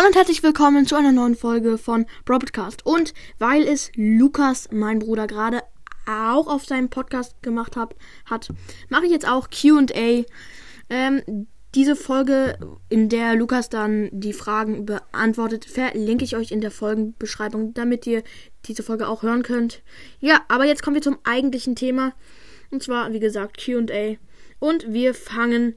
Hallo und herzlich willkommen zu einer neuen Folge von Broadcast. Und weil es Lukas, mein Bruder, gerade auch auf seinem Podcast gemacht hat, hat mache ich jetzt auch QA. Ähm, diese Folge, in der Lukas dann die Fragen beantwortet, verlinke ich euch in der Folgenbeschreibung, damit ihr diese Folge auch hören könnt. Ja, aber jetzt kommen wir zum eigentlichen Thema. Und zwar, wie gesagt, QA. Und wir fangen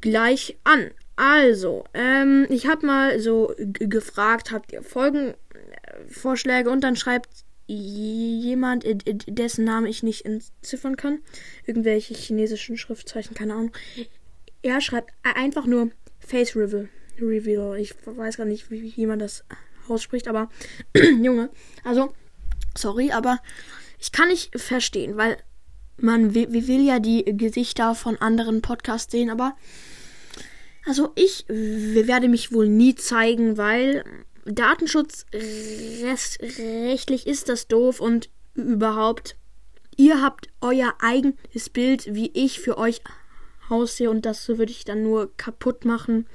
gleich an. Also, ähm, ich habe mal so gefragt, habt ihr Folgenvorschläge? Und dann schreibt jemand, dessen Name ich nicht entziffern kann, irgendwelche chinesischen Schriftzeichen, keine Ahnung. Er schreibt einfach nur Face Reveal. Reveal. Ich weiß gar nicht, wie, man das ausspricht, aber Junge, also sorry, aber ich kann nicht verstehen, weil man will ja die Gesichter von anderen Podcasts sehen, aber also ich werde mich wohl nie zeigen, weil datenschutzrechtlich ist das doof und überhaupt, ihr habt euer eigenes Bild, wie ich für euch aussehe und das würde ich dann nur kaputt machen,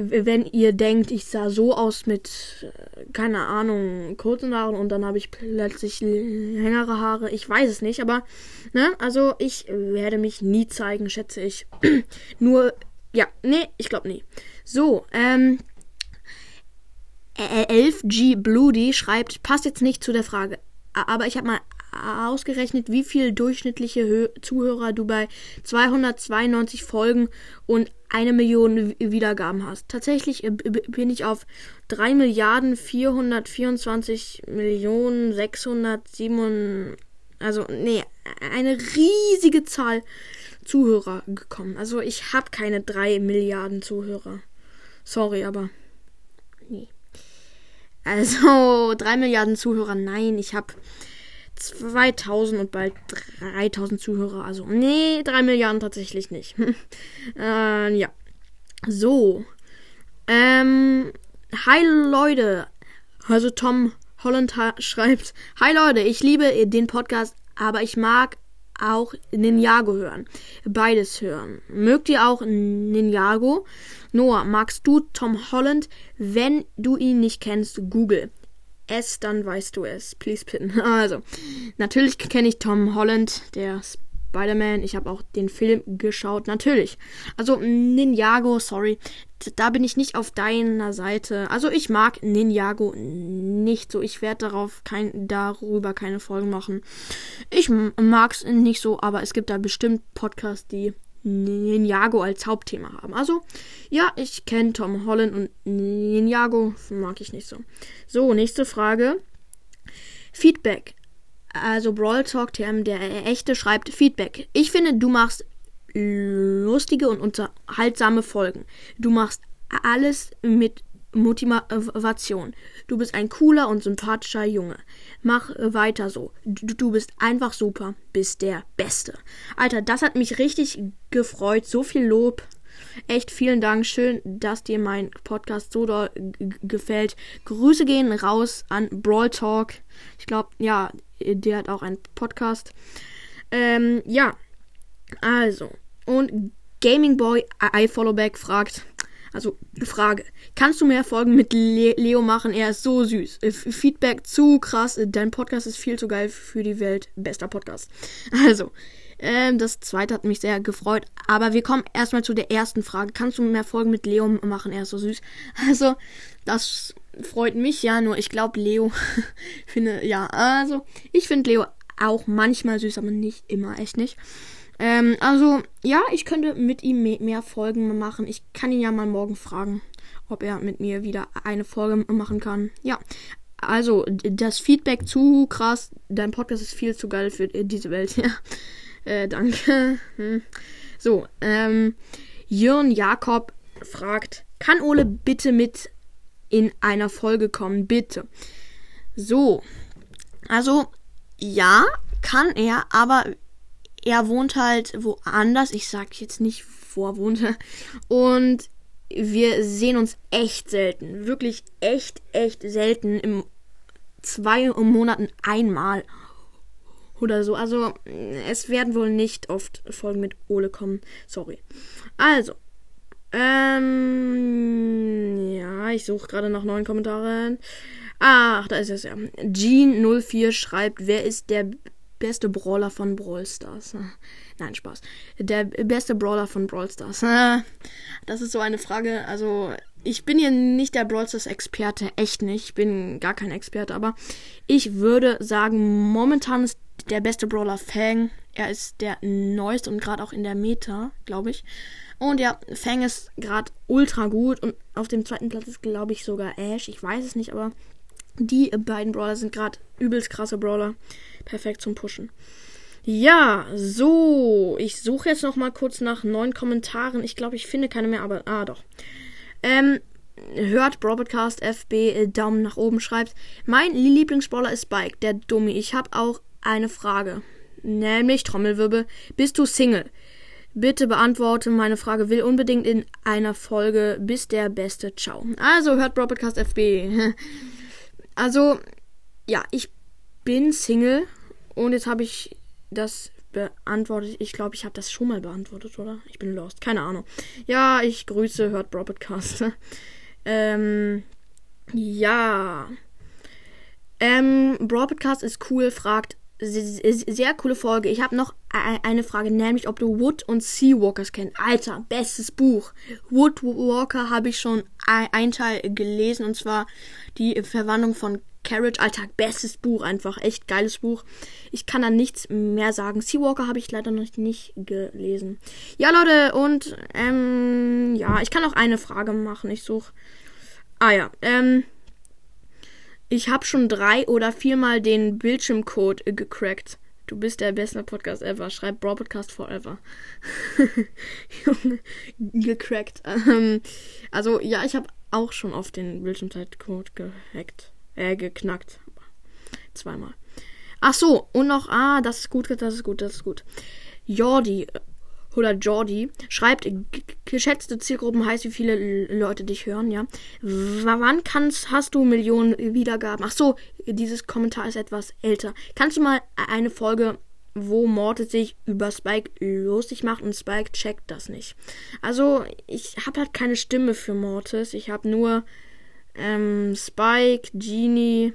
wenn ihr denkt, ich sah so aus mit, äh, keine Ahnung, kurzen Haaren und dann habe ich plötzlich längere Haare. Ich weiß es nicht, aber, ne, also ich werde mich nie zeigen, schätze ich. nur ja, nee, ich glaube nie. So, ähm. 11G Bloody schreibt, passt jetzt nicht zu der Frage, aber ich habe mal ausgerechnet, wie viel durchschnittliche Hö Zuhörer du bei 292 Folgen und eine Million Wiedergaben hast. Tatsächlich äh, bin ich auf 3 Milliarden 424 Millionen 607 also nee, eine riesige Zahl Zuhörer gekommen. Also ich habe keine drei Milliarden Zuhörer. Sorry, aber nee. Also drei Milliarden Zuhörer, nein, ich habe 2000 und bald 3000 Zuhörer. Also nee, drei Milliarden tatsächlich nicht. äh, ja. So. Ähm, hi Leute. Also Tom Holland schreibt, Hi Leute, ich liebe den Podcast, aber ich mag auch Ninjago hören. Beides hören. Mögt ihr auch Ninjago? Noah, magst du Tom Holland? Wenn du ihn nicht kennst, google es, dann weißt du es. Please pin. Also, natürlich kenne ich Tom Holland, der Spider-Man. Ich habe auch den Film geschaut, natürlich. Also Ninjago, sorry, da bin ich nicht auf deiner Seite. Also ich mag Ninjago nicht so. Ich werde darauf kein, darüber keine Folgen machen. Ich mag es nicht so, aber es gibt da bestimmt Podcasts, die Ninjago als Hauptthema haben. Also, ja, ich kenne Tom Holland und Ninjago mag ich nicht so. So, nächste Frage. Feedback also Brawl Talk TM, der echte, schreibt Feedback. Ich finde, du machst lustige und unterhaltsame Folgen. Du machst alles mit Motivation. Du bist ein cooler und sympathischer Junge. Mach weiter so. Du, du, bist einfach super. Bist der Beste. Alter, das hat mich richtig gefreut. So viel Lob. Echt vielen Dank. Schön, dass dir mein Podcast so doll gefällt. Grüße gehen raus an Brawl Talk. Ich glaube, ja, der hat auch einen Podcast. Ähm, ja. Also. Und Gaming Boy I Follow Back fragt. Also, Frage. Kannst du mehr Folgen mit Le Leo machen? Er ist so süß. Äh, Feedback zu krass. Dein Podcast ist viel zu geil für die Welt. Bester Podcast. Also, ähm, das zweite hat mich sehr gefreut. Aber wir kommen erstmal zu der ersten Frage. Kannst du mehr Folgen mit Leo machen? Er ist so süß. Also, das freut mich ja, nur ich glaube, Leo finde, ja, also, ich finde Leo auch manchmal süß, aber nicht immer, echt nicht. Ähm, also, ja, ich könnte mit ihm mehr, Folgen machen. Ich kann ihn ja mal morgen fragen, ob er mit mir wieder eine Folge machen kann. Ja, also, das Feedback zu krass. Dein Podcast ist viel zu geil für diese Welt. Ja. Äh, danke. Hm. So, ähm, Jörn Jakob fragt, kann Ole bitte mit in einer Folge kommen? Bitte. So, also, ja, kann er, aber er wohnt halt woanders. Ich sag jetzt nicht, wo er wohnt. Und wir sehen uns echt selten. Wirklich echt, echt selten. Im zwei Monaten einmal oder so. Also, es werden wohl nicht oft Folgen mit Ole kommen. Sorry. Also, ähm, ja, ich suche gerade nach neuen Kommentaren. Ach, da ist es ja. Jean04 schreibt, wer ist der beste Brawler von Brawl Stars? Nein, Spaß. Der beste Brawler von Brawl Stars. Das ist so eine Frage. Also, ich bin hier nicht der Brawl Stars Experte. Echt nicht. Ich bin gar kein Experte. Aber ich würde sagen, momentan ist der beste Brawler Fang. Er ist der neueste und gerade auch in der Meta, glaube ich. Und ja, Fang ist gerade ultra gut und auf dem zweiten Platz ist, glaube ich, sogar Ash. Ich weiß es nicht, aber die beiden Brawler sind gerade übelst krasse Brawler. Perfekt zum Pushen. Ja, so. Ich suche jetzt noch mal kurz nach neuen Kommentaren. Ich glaube, ich finde keine mehr, aber. Ah, doch. Ähm, hört Broadcast FB äh, Daumen nach oben schreibt. Mein Lieblingsbrawler ist Spike, der Dummy. Ich habe auch eine Frage. Nämlich, Trommelwirbel, bist du Single? Bitte beantworte meine Frage, will unbedingt in einer Folge. Bis der Beste. Ciao. Also hört Broadcast FB. Also, ja, ich bin Single und jetzt habe ich das beantwortet. Ich glaube, ich habe das schon mal beantwortet, oder? Ich bin lost. Keine Ahnung. Ja, ich grüße, hört Broadcast. ähm, ja. Ähm, Broadcast ist cool, fragt. Sehr coole Folge. Ich habe noch eine Frage, nämlich ob du Wood und Seawalkers kennst. Alter, bestes Buch. Woodwalker habe ich schon ein Teil gelesen und zwar die Verwandlung von Carriage, Alter, bestes Buch einfach. Echt geiles Buch. Ich kann da nichts mehr sagen. Seawalker habe ich leider noch nicht gelesen. Ja, Leute, und, ähm, ja, ich kann auch eine Frage machen. Ich suche. Ah ja, ähm. Ich habe schon drei oder viermal den Bildschirmcode gecrackt. Du bist der beste Podcast ever. Schreib Bro Podcast Forever. Junge, gecrackt. Ähm, also, ja, ich habe auch schon auf den Bildschirmzeitcode gehackt. Äh, geknackt. Zweimal. Ach so, und noch, ah, das ist gut, das ist gut, das ist gut. Jordi oder Jordi schreibt, geschätzte Zielgruppen heißt, wie viele Leute dich hören, ja. Wann kannst, hast du Millionen Wiedergaben? Ach so, dieses Kommentar ist etwas älter. Kannst du mal eine Folge wo Mortis sich über Spike lustig macht und Spike checkt das nicht. Also, ich habe halt keine Stimme für Mortis. Ich habe nur ähm, Spike, Genie,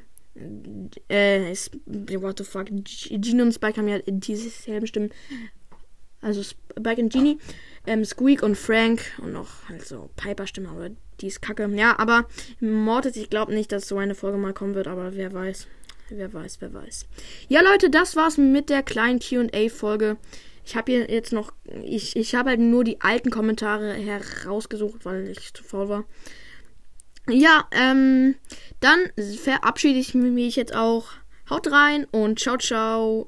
äh, what the fuck, Genie und Spike haben ja dieselben Stimmen. Also Spike und Genie, ähm, Squeak und Frank und noch halt so Piper-Stimme, aber die ist kacke. Ja, aber Mortis, ich glaube nicht, dass so eine Folge mal kommen wird, aber wer weiß. Wer weiß, wer weiß. Ja, Leute, das war's mit der kleinen QA-Folge. Ich habe hier jetzt noch. Ich, ich habe halt nur die alten Kommentare herausgesucht, weil ich zu faul war. Ja, ähm, dann verabschiede ich mich jetzt auch. Haut rein und ciao, ciao.